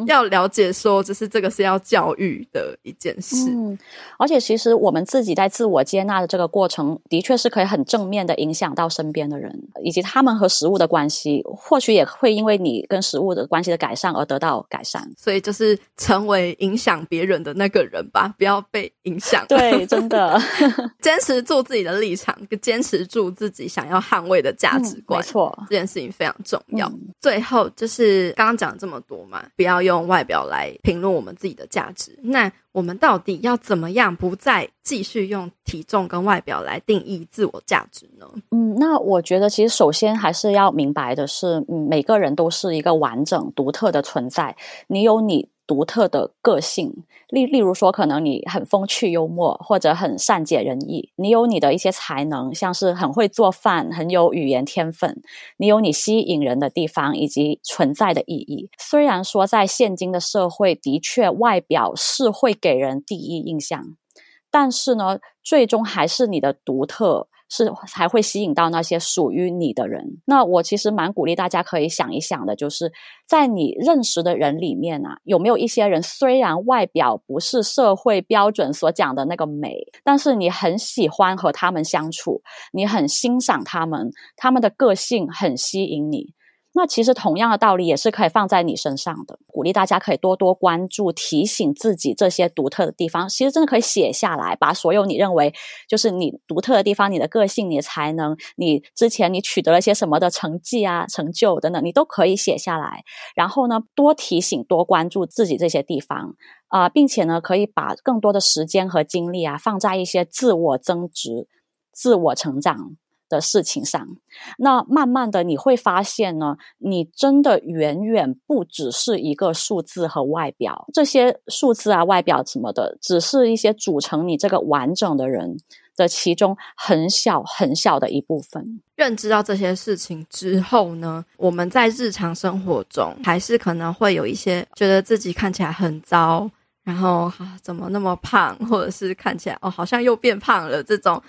要了解说，就是这个是要教育的一件事。
嗯，而且其实我们自己在自我接纳的这个过程，的确是可以很正面的影响到身边的人，以及他们和食物的关系，或许也会因为你跟食物的关系的改善而得到改善。
所以就是成为影响别人的那个人吧，不要被影响。
对，真的，(laughs)
坚持住自己的立场，坚持住自己想要捍卫的价值观。嗯，没错，这件事情非常重要。嗯，最后就是刚刚讲了这么多嘛，不要。要用外表来评论我们自己的价值，那我们到底要怎么样不再继续用体重跟外表来定义自我价值呢？
嗯，那我觉得其实首先还是要明白的是，嗯，每个人都是一个完整独特的存在，你有你。独特的个性，例例如说，可能你很风趣幽默，或者很善解人意。你有你的一些才能，像是很会做饭，很有语言天分。你有你吸引人的地方以及存在的意义。虽然说在现今的社会，的确外表是会给人第一印象，但是呢，最终还是你的独特。是才会吸引到那些属于你的人。那我其实蛮鼓励大家可以想一想的，就是在你认识的人里面啊，有没有一些人虽然外表不是社会标准所讲的那个美，但是你很喜欢和他们相处，你很欣赏他们，他们的个性很吸引你。那其实同样的道理也是可以放在你身上的，鼓励大家可以多多关注、提醒自己这些独特的地方。其实真的可以写下来，把所有你认为就是你独特的地方、你的个性、你的才能、你之前你取得了些什么的成绩啊、成就等等，你都可以写下来。然后呢，多提醒、多关注自己这些地方啊、并且呢，可以把更多的时间和精力啊放在一些自我增值、自我成长的事情上，那慢慢的你会发现呢，你真的远远不只是一个数字和外表，这些数字啊、外表什么的，只是一些组成你这个完整的人的其中很小很小的一部分。
认知到这些事情之后呢，我们在日常生活中还是可能会有一些觉得自己看起来很糟，然后怎么那么胖，或者是看起来哦好像又变胖了这种。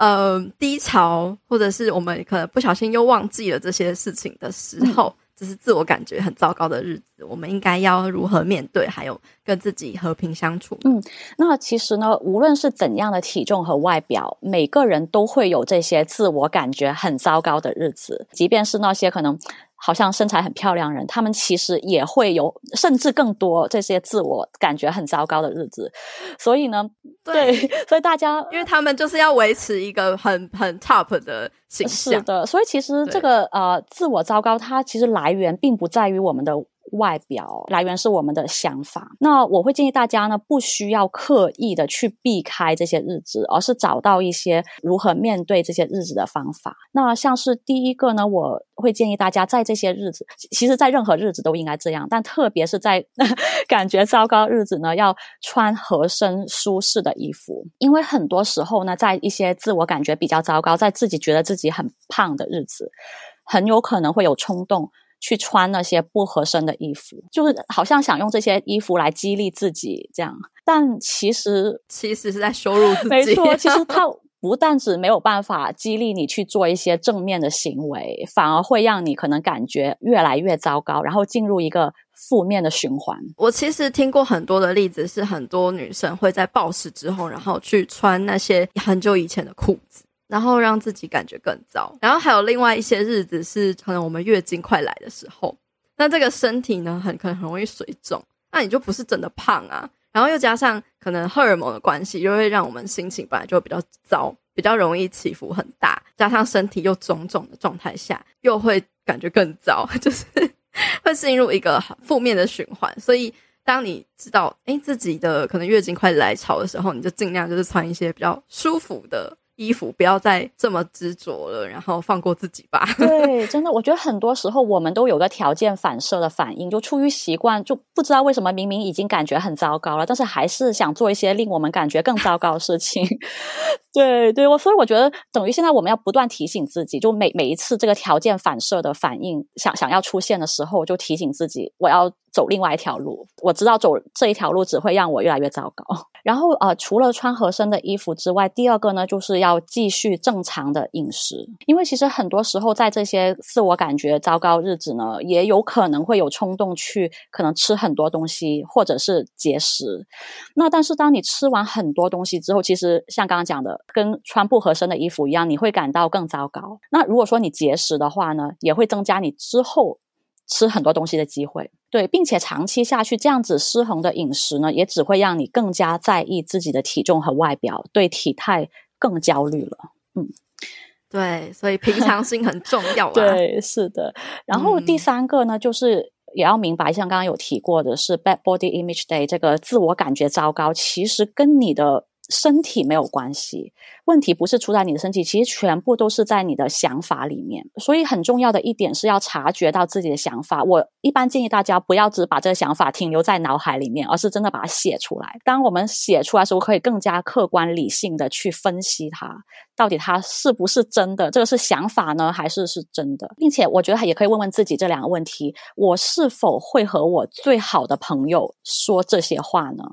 呃，低潮，或者是我们可能不小心又忘记了这些事情的时候，这、嗯、是自我感觉很糟糕的日子。我们应该要如何面对？还有跟自己和平相处？
嗯，那其实呢，无论是怎样的体重和外表，每个人都会有这些自我感觉很糟糕的日子。即便是那些可能好像身材很漂亮人，他们其实也会有甚至更多这些自我感觉很糟糕的日子。所以呢，对，对，(laughs) 所以大家
因为他们就是要维持一个很很 top 的形象，
是的。所以其实这个呃自我糟糕，它其实来源并不在于我们的。外表来源是我们的想法，那我会建议大家呢，不需要刻意的去避开这些日子，而是找到一些如何面对这些日子的方法。那像是第一个呢，我会建议大家在这些日子，其实，在任何日子都应该这样，但特别是在 (laughs) 感觉糟糕日子呢，要穿合身舒适的衣服，因为很多时候呢，在一些自我感觉比较糟糕，在自己觉得自己很胖的日子，很有可能会有冲动。去穿那些不合身的衣服，就是好像想用这些衣服来激励自己这样，但其实
其实是在羞辱自己。
没错，其实它 (laughs) 不但只没有办法激励你去做一些正面的行为，反而会让你可能感觉越来越糟糕，然后进入一个负面的循环。
我其实听过很多的例子，是很多女生会在暴食之后，然后去穿那些很久以前的裤子。然后让自己感觉更糟，然后还有另外一些日子是可能我们月经快来的时候，那这个身体呢，很可能很容易水肿，那你就不是真的胖啊，然后又加上可能荷尔蒙的关系，又会让我们心情本来就比较糟，比较容易起伏很大，加上身体又肿肿的状态下，又会感觉更糟，(laughs) 就是会进入一个负面的循环。所以当你知道诶自己的可能月经快来潮的时候，你就尽量就是穿一些比较舒服的。衣服不要再这么执着了，然后放过自己吧。(laughs) (laughs)
对，真的，我觉得很多时候我们都有个条件反射的反应，就出于习惯，就不知道为什么明明已经感觉很糟糕了，但是还是想做一些令我们感觉更糟糕的事情。(laughs) 对，对，我所以我觉得等于现在我们要不断提醒自己，就每每一次这个条件反射的反应想想要出现的时候，就提醒自己，我要走另外一条路。我知道走这一条路只会让我越来越糟糕。(laughs) 然后呃，除了穿合身的衣服之外，第二个呢，就是要继续正常的饮食，因为其实很多时候在这些自我感觉糟糕日子呢，也有可能会有冲动去可能吃很多东西，或者是节食。那但是当你吃完很多东西之后，其实像刚刚讲的，跟穿不合身的衣服一样，你会感到更糟糕。那如果说你节食的话呢，也会增加你之后吃很多东西的机会。对，并且长期下去这样子失衡的饮食呢，也只会让你更加在意自己的体重和外表，对体态更焦虑了。嗯，
对，所以平常心很重要啊。
对，是的。然后第三个呢，嗯、就是也要明白，像刚刚有提过的是 Bad Body Image Day 这个自我感觉糟糕，其实跟你的。身体没有关系，问题不是出在你的身体，其实全部都是在你的想法里面。所以很重要的一点是要察觉到自己的想法。我一般建议大家不要只把这个想法停留在脑海里面，而是真的把它写出来。当我们写出来的时候，可以更加客观理性的去分析它，到底它是不是真的？这个是想法呢，还是是真的？并且我觉得也可以问问自己这两个问题：我是否会和我最好的朋友说这些话呢？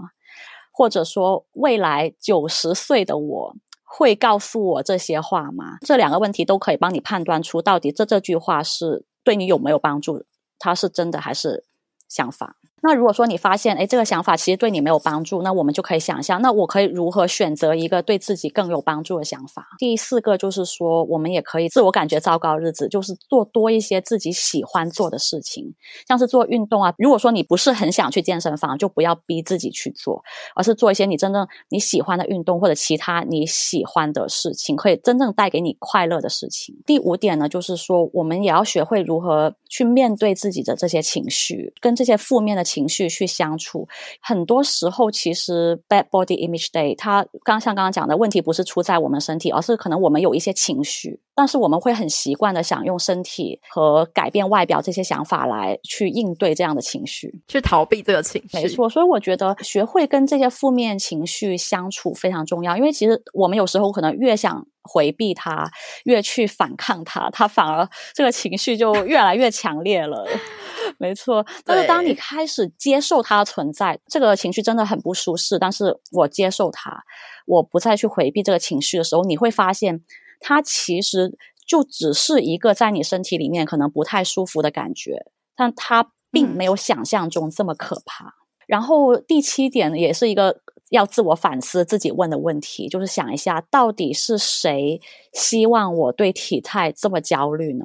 或者说，未来九十岁的我会告诉我这些话吗？这两个问题都可以帮你判断出，到底这这句话是对你有没有帮助，它是真的还是想法。那如果说你发现，诶，这个想法其实对你没有帮助，那我们就可以想象，那我可以如何选择一个对自己更有帮助的想法？第四个就是说，我们也可以自我感觉糟糕日子，就是做多一些自己喜欢做的事情，像是做运动啊。如果说你不是很想去健身房，就不要逼自己去做，而是做一些你真正你喜欢的运动或者其他你喜欢的事情，可以真正带给你快乐的事情。第五点呢，就是说，我们也要学会如何去面对自己的这些情绪，跟这些负面的情绪去相处，很多时候其实 Bad Body Image Day，它刚像刚刚讲的问题不是出在我们身体，而是可能我们有一些情绪，但是我们会很习惯的想用身体和改变外表这些想法来去应对这样的情绪，
去逃避这个情绪。
没错，所以我觉得学会跟这些负面情绪相处非常重要，因为其实我们有时候可能越想。回避它，越去反抗它，它反而这个情绪就越来越强烈了。没错，但是当你开始接受它的存在，这个情绪真的很不舒适，但是我接受它，我不再去回避这个情绪的时候，你会发现，它其实就只是一个在你身体里面可能不太舒服的感觉，但它并没有想象中这么可怕。嗯。然后第七点也是一个。要自我反思自己问的问题，就是想一下，到底是谁希望我对体态这么焦虑呢？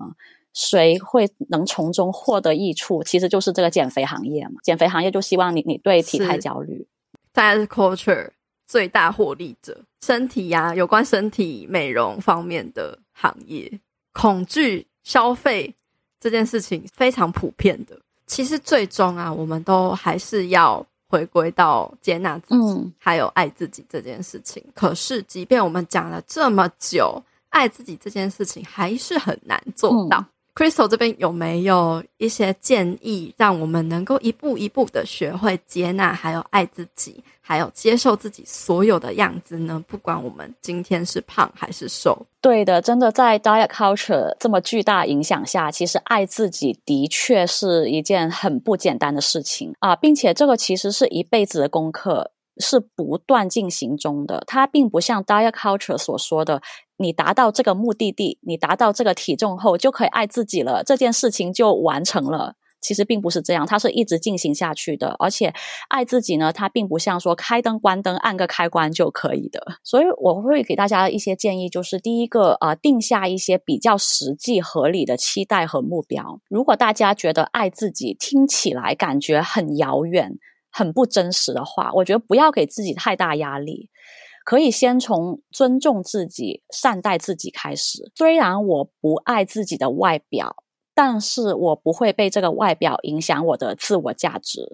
谁会能从中获得益处？其实就是这个减肥行业嘛。减肥行业就希望你你对体态焦虑，
大家是 culture 最大获利者，身体呀、啊，有关身体美容方面的行业，恐惧消费这件事情非常普遍的。其实最终啊，我们都还是要回归到接纳自己，嗯、还有爱自己这件事情。可是，即便我们讲了这么久，爱自己这件事情还是很难做到。嗯 Crystal 这边有没有一些建议，让我们能够一步一步的学会接纳，还有爱自己，还有接受自己所有的样子呢？不管我们今天是胖还是瘦。
对的，真的在 diet culture 这么巨大影响下，其实爱自己的确是一件很不简单的事情啊，并且这个其实是一辈子的功课。是不断进行中的，它并不像 diet culture 所说的，你达到这个目的地，你达到这个体重后就可以爱自己了，这件事情就完成了。其实并不是这样，它是一直进行下去的。而且爱自己呢，它并不像说开灯关灯按个开关就可以的。所以我会给大家一些建议，就是第一个，呃，定下一些比较实际合理的期待和目标。如果大家觉得爱自己听起来感觉很遥远，很不真实的话，我觉得不要给自己太大压力，可以先从尊重自己、善待自己开始。虽然我不爱自己的外表，但是我不会被这个外表影响我的自我价值。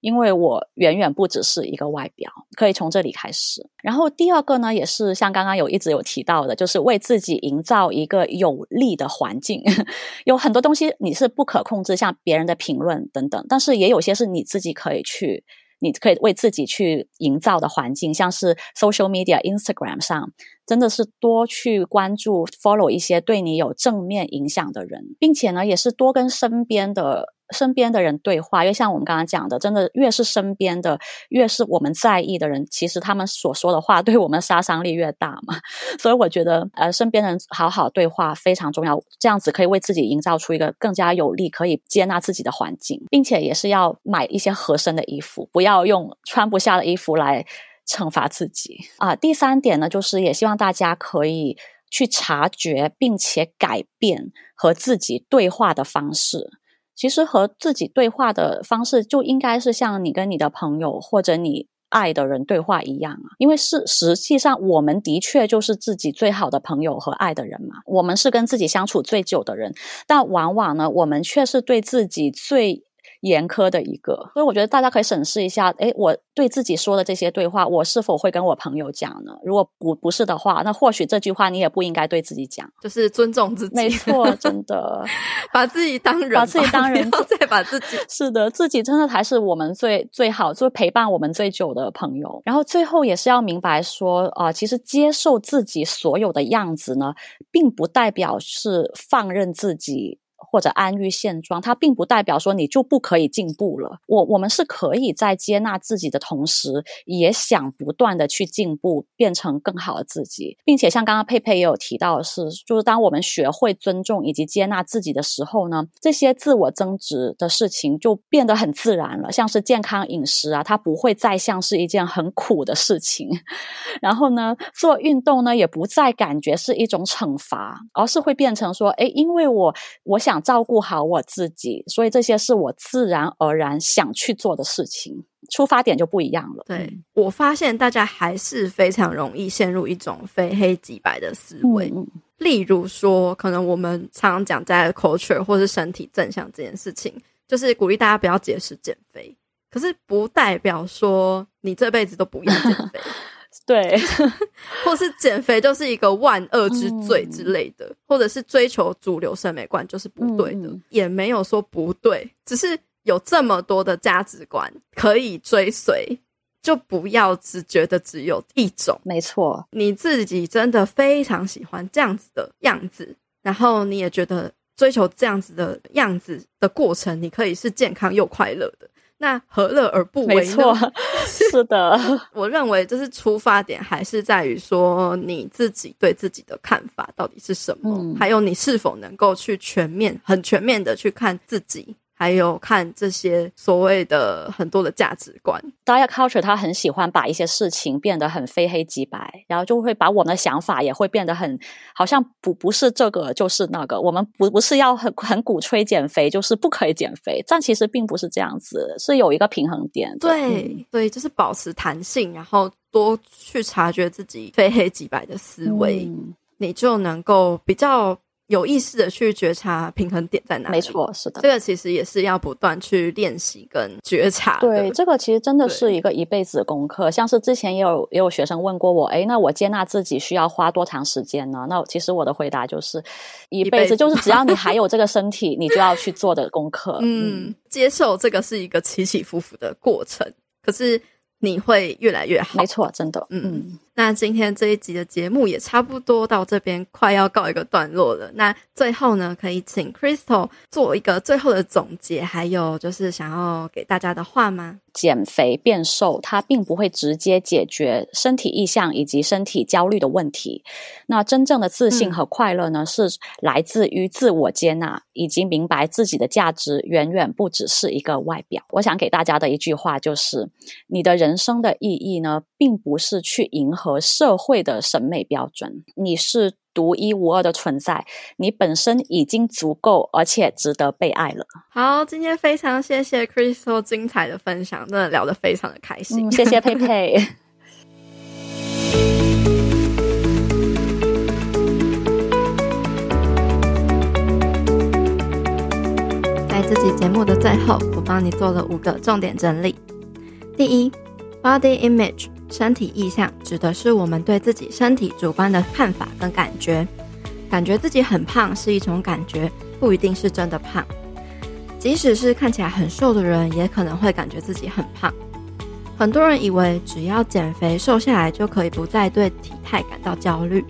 因为我远远不只是一个外表，可以从这里开始。然后第二个呢，也是像刚刚有一直有提到的，就是为自己营造一个有利的环境。(laughs) 有很多东西你是不可控制，像别人的评论等等，但是也有些是你自己可以去，你可以为自己去营造的环境，像是 social media、Instagram 上，真的是多去关注、follow 一些对你有正面影响的人，并且呢，也是多跟身边的。身边的人对话，因为像我们刚刚讲的，真的越是身边的，越是我们在意的人，其实他们所说的话对我们杀伤力越大嘛。(laughs) 所以我觉得，呃，身边人好好对话非常重要，这样子可以为自己营造出一个更加有利、可以接纳自己的环境，并且也是要买一些合身的衣服，不要用穿不下的衣服来惩罚自己啊。第三点呢，就是也希望大家可以去察觉并且改变和自己对话的方式。其实和自己对话的方式就应该是像你跟你的朋友或者你爱的人对话一样啊，因为是实际上我们的确就是自己最好的朋友和爱的人嘛，我们是跟自己相处最久的人，但往往呢，我们却是对自己最严苛的一个，所以我觉得大家可以审视一下，诶，我对自己说的这些对话，我是否会跟我朋友讲呢？如果不不是的话，那或许这句话你也不应该对自己讲，
就是尊重自己。
没错，真的，(laughs)
把自己当人，
把自己当人，
再把自己，
是的，自己真的才是我们最最好，就是陪伴我们最久的朋友。然后最后也是要明白说，啊、呃，其实接受自己所有的样子呢，并不代表是放任自己。或者安于现状，它并不代表说你就不可以进步了。我我们是可以在接纳自己的同时，也想不断的去进步，变成更好的自己，并且像刚刚佩佩也有提到是，就是当我们学会尊重以及接纳自己的时候呢，这些自我增值的事情就变得很自然了。像是健康饮食啊，它不会再像是一件很苦的事情。(laughs) 然后呢，做运动呢，也不再感觉是一种惩罚，而是会变成说，诶，因为我我想。照顾好我自己，所以这些是我自然而然想去做的事情，出发点就不一样了。
对，我发现大家还是非常容易陷入一种非黑即白的思维，嗯、例如说，可能我们常常讲在 culture 或是身体正向这件事情，就是鼓励大家不要节食减肥，可是不代表说你这辈子都不要减肥。(laughs)
对，(laughs)
或是减肥就是一个万恶之罪之类的，嗯、或者是追求主流审美观就是不对的，嗯、也没有说不对，只是有这么多的价值观可以追随，就不要只觉得只有一种。
没错，
你自己真的非常喜欢这样子的样子，然后你也觉得追求这样子的样子的过程，你可以是健康又快乐的。那何乐而不为呢？
没错，(laughs) 是的，
我认为就是出发点还是在于说你自己对自己的看法到底是什么，嗯、还有你是否能够去全面、很全面的去看自己，还有看这些所谓的很多的价值观。
Diet culture 他很喜欢把一些事情变得很非黑即白，然后就会把我们的想法也会变得很好像不不是这个就是那个。我们不不是要很很鼓吹减肥，就是不可以减肥，但其实并不是这样子，是有一个平衡点。
对对，就是保持弹性，然后多去察觉自己非黑即白的思维，嗯、你就能够比较。有意识的去觉察平衡点在哪里？
没错，是的，
这个其实也是要不断去练习跟觉察。
对，这个其实真的是一个一辈子的功课。像是之前也有也有学生问过我，哎，那我接纳自己需要花多长时间呢？那其实我的回答就是一辈子，就是只要你还有这个身体，你就要去做的功课。
嗯，接受这个是一个起起伏伏的过程，可是。你会越来越好，
没错，真的。
嗯嗯，那今天这一集的节目也差不多到这边，快要告一个段落了。那最后呢，可以请 Crystal 做一个最后的总结，还有就是想要给大家的话吗？
减肥变瘦，它并不会直接解决身体意向以及身体焦虑的问题。那真正的自信和快乐呢，嗯、是来自于自我接纳以及明白自己的价值，远远不只是一个外表。我想给大家的一句话就是：你的人生的意义呢，并不是去迎合社会的审美标准，你是独一无二的存在，你本身已经足够，而且值得被爱了。
好，今天非常谢谢 Crystal 精彩的分享，真的聊得非常的开心。
嗯、谢谢佩佩。(laughs)
在这期节目的最后，我帮你做了五个重点整理。第一，Body Image。身体意象指的是我们对自己身体主观的看法跟感觉，感觉自己很胖是一种感觉，不一定是真的胖。即使是看起来很瘦的人，也可能会感觉自己很胖。很多人以为只要减肥瘦下来就可以不再对体态感到焦虑，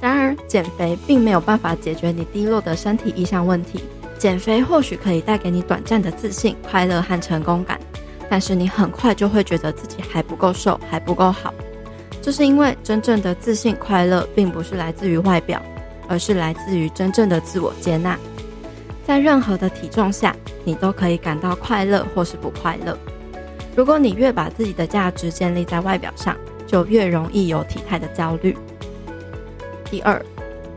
然而减肥并没有办法解决你低落的身体意向问题。减肥或许可以带给你短暂的自信、快乐和成功感。但是你很快就会觉得自己还不够瘦，还不够好。这是因为真正的自信快乐并不是来自于外表，而是来自于真正的自我接纳。在任何的体重下，你都可以感到快乐或是不快乐。如果你越把自己的价值建立在外表上，就越容易有体态的焦虑。第二，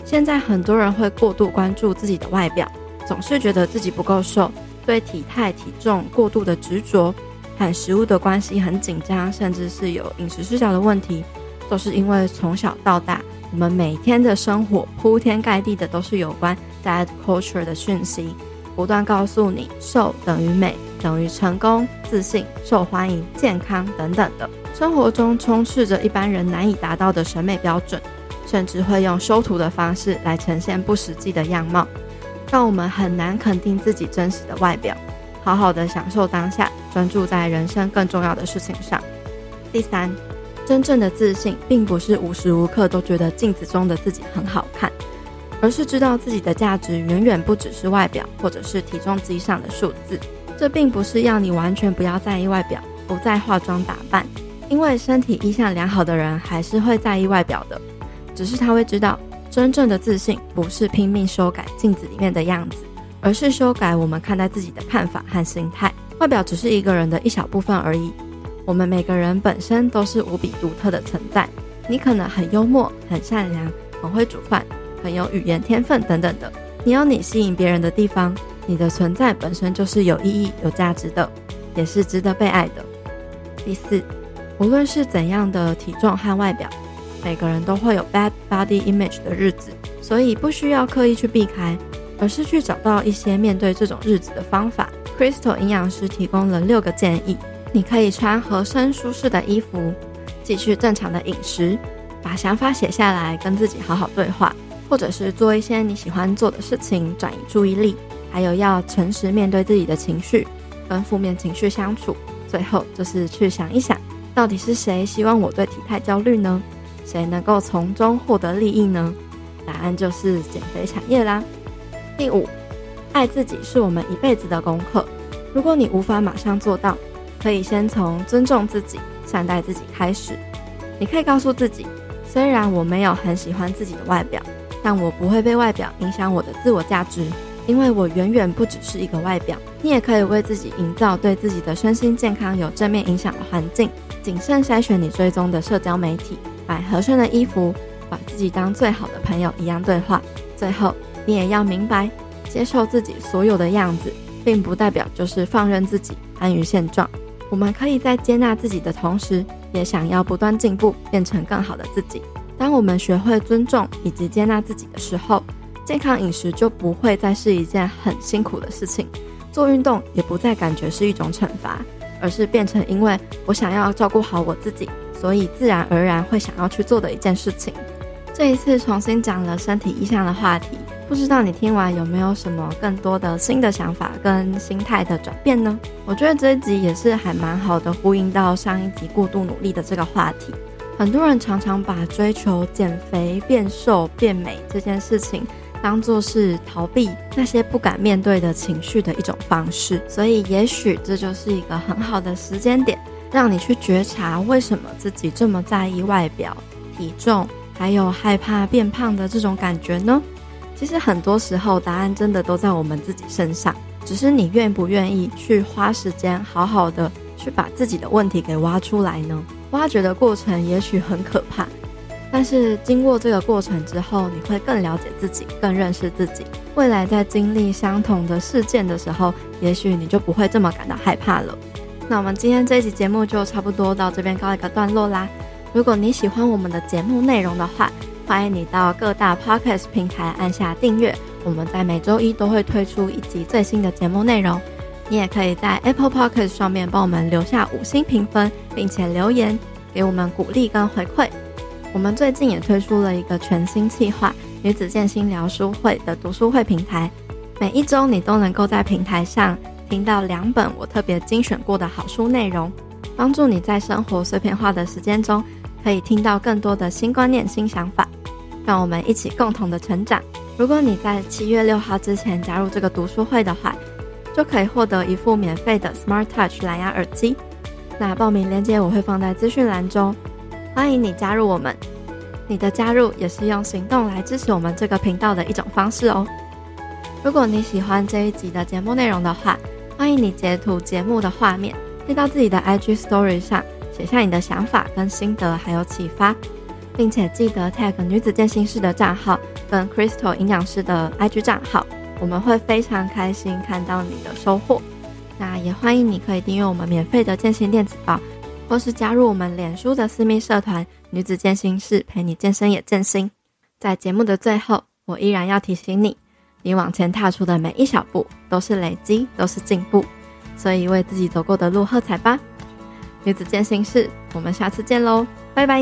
现在很多人会过度关注自己的外表，总是觉得自己不够瘦，对体态体重过度的执着。和食物的关系很紧张，甚至是有饮食失调的问题，都是因为从小到大，我们每天的生活铺天盖地的都是有关 diet culture 的讯息，不断告诉你瘦等于美，等于成功、自信、受欢迎、健康等等的。生活中充斥着一般人难以达到的审美标准，甚至会用修图的方式来呈现不实际的样貌，让我们很难肯定自己真实的外表。好好的享受当下，专注在人生更重要的事情上。第三，真正的自信并不是无时无刻都觉得镜子中的自己很好看，而是知道自己的价值远远不只是外表或者是体重机上的数字。这并不是要你完全不要在意外表，不再化妆打扮，因为身体意象良好的人还是会在意外表的，只是他会知道，真正的自信不是拼命修改镜子里面的样子。而是修改我们看待自己的看法和心态。外表只是一个人的一小部分而已。我们每个人本身都是无比独特的存在。你可能很幽默、很善良、很会煮饭、很有语言天分等等的。你有你吸引别人的地方。你的存在本身就是有意义、有价值的，也是值得被爱的。第四，无论是怎样的体重和外表，每个人都会有 bad body image 的日子，所以不需要刻意去避开。而是去找到一些面对这种日子的方法。Crystal 营养师提供了六个建议：你可以穿合身舒适的衣服，继续正常的饮食，把想法写下来，跟自己好好对话，或者是做一些你喜欢做的事情，转移注意力。还有要诚实面对自己的情绪，跟负面情绪相处。最后就是去想一想，到底是谁希望我对体态焦虑呢？谁能够从中获得利益呢？答案就是减肥产业啦。第五，爱自己是我们一辈子的功课。如果你无法马上做到，可以先从尊重自己、善待自己开始。你可以告诉自己，虽然我没有很喜欢自己的外表，但我不会被外表影响我的自我价值，因为我远远不只是一个外表。你也可以为自己营造对自己的身心健康有正面影响的环境，谨慎筛选你追踪的社交媒体，买合身的衣服，把自己当最好的朋友一样对话。最后，你也要明白，接受自己所有的样子，并不代表就是放任自己安于现状。我们可以在接纳自己的同时，也想要不断进步，变成更好的自己。当我们学会尊重以及接纳自己的时候，健康饮食就不会再是一件很辛苦的事情，做运动也不再感觉是一种惩罚，而是变成因为我想要照顾好我自己，所以自然而然会想要去做的一件事情。这一次重新讲了身体意向的话题，不知道你听完有没有什么更多的新的想法跟心态的转变呢？我觉得这一集也是还蛮好的，呼应到上一集过度努力的这个话题。很多人常常把追求减肥、变瘦、变美这件事情当作是逃避那些不敢面对的情绪的一种方式，所以也许这就是一个很好的时间点，让你去觉察为什么自己这么在意外表、体重，还有害怕变胖的这种感觉呢？其实很多时候答案真的都在我们自己身上，只是你愿不愿意去花时间好好的去把自己的问题给挖出来呢？挖掘的过程也许很可怕，但是经过这个过程之后，你会更了解自己，更认识自己。未来在经历相同的事件的时候，也许你就不会这么感到害怕了。那我们今天这一集节目就差不多到这边告一个段落啦。如果你喜欢我们的节目内容的话，欢迎你到各大 Podcast 平台按下订阅。我们在每周一都会推出一集最新的节目内容。你也可以在 Apple Podcast 上面帮我们留下五星评分，并且留言给我们鼓励跟回馈。我们最近也推出了一个全新企划——女子健心聊书会的读书会平台。每一周你都能够在平台上听到两本我特别精选过的好书内容，帮助你在生活碎片化的时间中，可以听到更多的新观念、新想法。让我们一起共同的成长。如果你在七月六号之前加入这个读书会的话，就可以获得一副免费的 Smart Touch 蓝牙耳机。那报名链接我会放在资讯栏中，欢迎你加入我们。你的加入也是用行动来支持我们这个频道的一种方式哦。如果你喜欢这一集的节目内容的话，欢迎你截图节目的画面，贴到自己的 IG Story 上，写下你的想法跟心得，还有启发，并且记得 tag 女子健心室的账号跟 Crystal 营养师的 IG 账号。我们会非常开心看到你的收获，那也欢迎你可以订阅我们免费的健心电子报，或是加入我们脸书的私密社团“女子健心室”，陪你健身也健心。在节目的最后，我依然要提醒你，你往前踏出的每一小步都是累积，都是进步，所以为自己走过的路喝彩吧！女子健心室，我们下次见喽，拜拜。